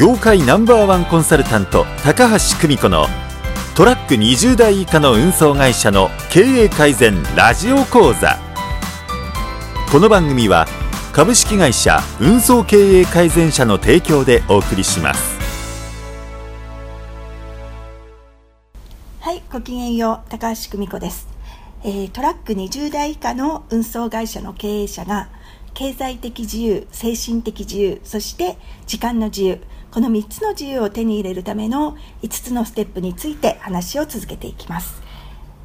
業界ナンバーワンコンサルタント高橋久美子のトラック20台以下の運送会社の経営改善ラジオ講座。この番組は株式会社運送経営改善社の提供でお送りします。はいごきげんよう高橋久美子です、えートラック20台以下の運送会社の経営者が経済的自由精神的自由そして時間の自由この3つの自由を手に入れるための5つのステップについて話を続けていきます、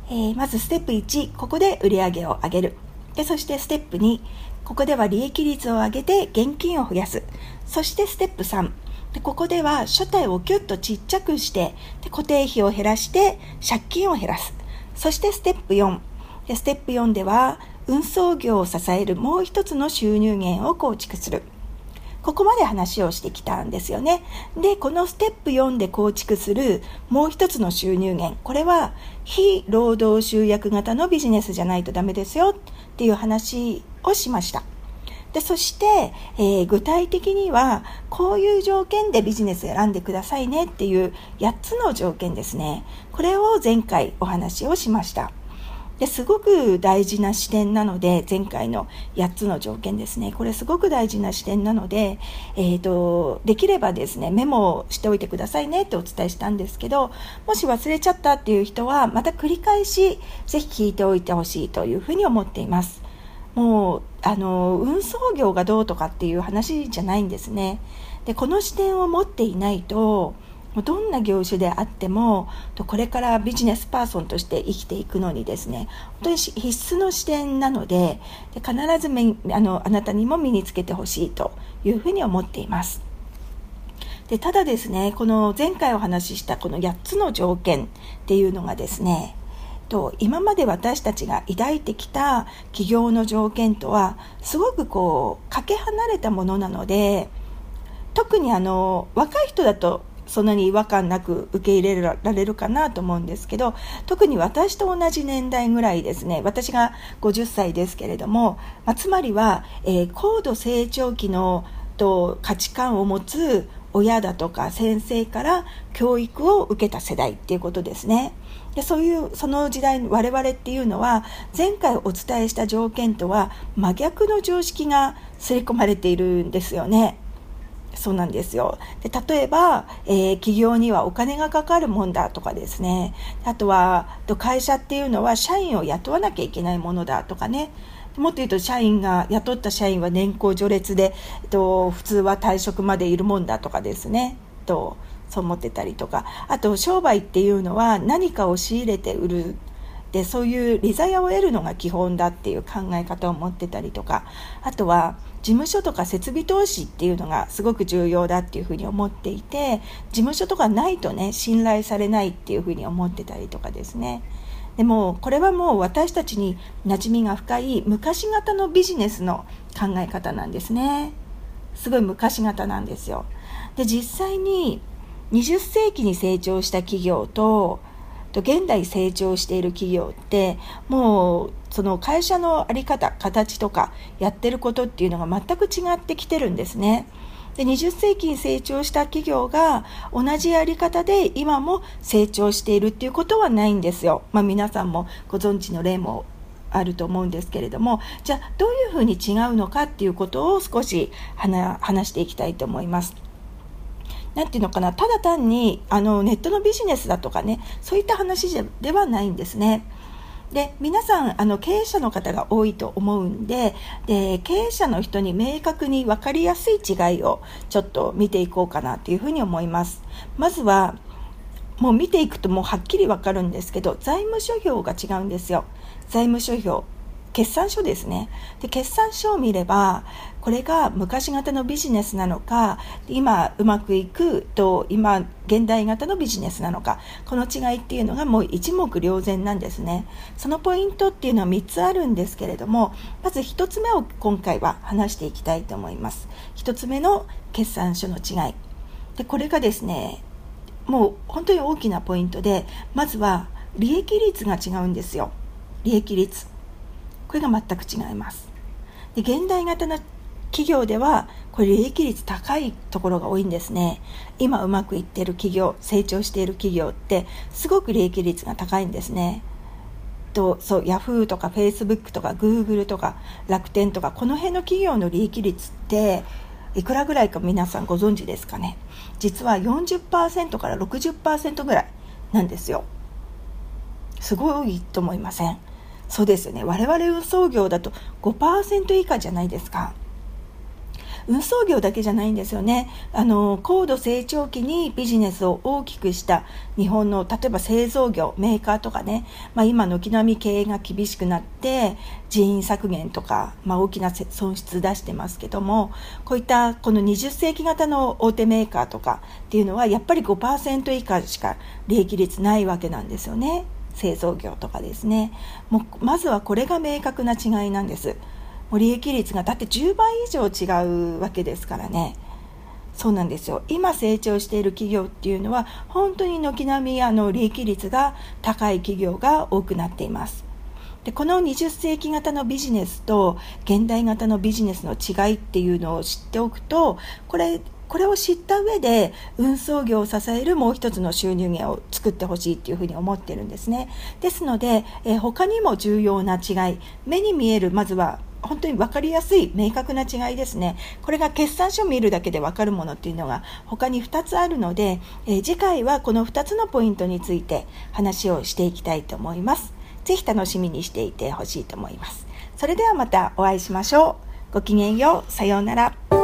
えーまずステップ1ここで売り上げを上げる。でそしてステップ2ここでは利益率を上げて現金を増やす。そしてステップ3でここでは所帯をキュッとちっちゃくしてで固定費を減らして借金を減らす。そしてステップ4でステップ4では運送業を支えるもう一つの収入源を構築する。ここまで話をしてきたんですよね。で、このステップ4で構築するもう一つの収入源。これは非労働集約型のビジネスじゃないとダメですよっていう話をしました。で、そして、えー具体的にはこういう条件でビジネス選んでくださいねっていう8つの条件ですね。これを前回お話をしました。ですごく大事な視点なので前回の8つの条件ですね。これすごく大事な視点なので、えー、とできればですねメモをしておいてくださいねってお伝えしたんですけどもし忘れちゃったっていう人はまた繰り返しぜひ聞いておいてほしいというふうに思っています。もうあの運送業がどうとかっていう話じゃないんですね。でこの視点を持っていないとどんな業種であってもとこれからビジネスパーソンとして生きていくのにですね本当に必須の視点なのでで必ずめあのあなたにも身につけてほしいというふうに思っています。でただですねこの前回お話ししたこの8つの条件っていうのがですねと今まで私たちが抱いてきた企業の条件とはすごくこうかけ離れたものなので特にあの若い人だとそんなに違和感なく受け入れられるかなと思うんですけど特に私と同じ年代ぐらいですね私が50歳ですけれども、まあつまりは、えー高度成長期のと価値観を持つ親だとか先生から教育を受けた世代っていうことですね。でそういうその時代我々っていうのは前回お伝えした条件とは真逆の常識が刷り込まれているんですよね。そうなんですよ。で例えば、えー企業にはお金がかかるもんだとかですね。あとは会社っていうのは社員を雇わなきゃいけないものだとかね。もっと言うと社員が雇った社員は年功序列で、えっと、普通は退職までいるもんだとかですね。とそう思ってたりとか。あと商売っていうのは何かを仕入れて売るでそういう利ざやを得るのが基本だっていう考え方を持ってたりとかあとは事務所とか設備投資っていうのがすごく重要だっていうふうに思っていて事務所とかないとね信頼されないっていうふうに思ってたりとかですね。でもこれはもう私たちに馴染みが深い昔型のビジネスの考え方なんですね。すごい昔型なんですよ。で実際に20世紀に成長した企業とと現代成長している企業ってもうその会社の在り方形とかやってることっていうのが全く違ってきてるんですね。で20世紀に成長した企業が同じやり方で今も成長しているっていうことはないんですよ。まあ、皆さんもご存知の例もあると思うんですけれどもじゃあどういうふうに違うのかっていうことを少し話話していきたいと思います。なんていうのかなただ単にあのネットのビジネスだとかねそういった話ではないんですね。で皆さんあの経営者の方が多いと思うんでで経営者の人に明確に分かりやすい違いをちょっと見ていこうかなというふうに思います。まずはもう見ていくともうはっきり分かるんですけど財務諸表が違うんですよ。財務諸表決算書ですね。で決算書を見ればこれが昔型のビジネスなのか今うまくいくと今現代型のビジネスなのかこの違いっていうのがもう一目瞭然なんですね。そのポイントっていうのは3つあるんですけれどもまず1つ目を今回は話していきたいと思います。1つ目の決算書の違い。でこれがですねもう本当に大きなポイントでまずは利益率が違うんですよ。利益率。これが全く違います。で現代型の企業ではこれ利益率高いところが多いんですね。今うまくいっている企業成長している企業ってすごく利益率が高いんですね。とそうヤフーとかフェイスブックとかグーグルとか楽天とかこの辺の企業の利益率っていくらぐらいか皆さんご存知ですかね。実は40%から60%ぐらいなんですよ。すごいと思いません？そうですね。我々運送業だと5%以下じゃないですか。運送業だけじゃないんですよね。あの高度成長期にビジネスを大きくした日本の例えば製造業メーカーとかね、まあ、今軒並み経営が厳しくなって人員削減とか、まあ、大きな損失出してますけどもこういったこの20世紀型の大手メーカーとかっていうのはやっぱり5%以下しか利益率ないわけなんですよね。製造業とかですね。もうまずはこれが明確な違いなんです。もう利益率がだって10倍以上違うわけですからね。そうなんですよ。今成長している企業っていうのは本当に軒並みあの利益率が高い企業が多くなっています。でこの20世紀型のビジネスと現代型のビジネスの違いっていうのを知っておくとこれこれを知った上で運送業を支えるもう一つの収入源を作ってほしいっていうふうに思ってるんですね。ですので、え、他にも重要な違い目に見えるまずは本当に分かりやすい明確な違いですね。これが決算書を見るだけで分かるものっていうのが他に2つあるので、え、次回はこの2つのポイントについて話をしていきたいと思います。ぜひ楽しみにしていてほしいと思います。それではまたお会いしましょう。ごきげんよう。さようなら。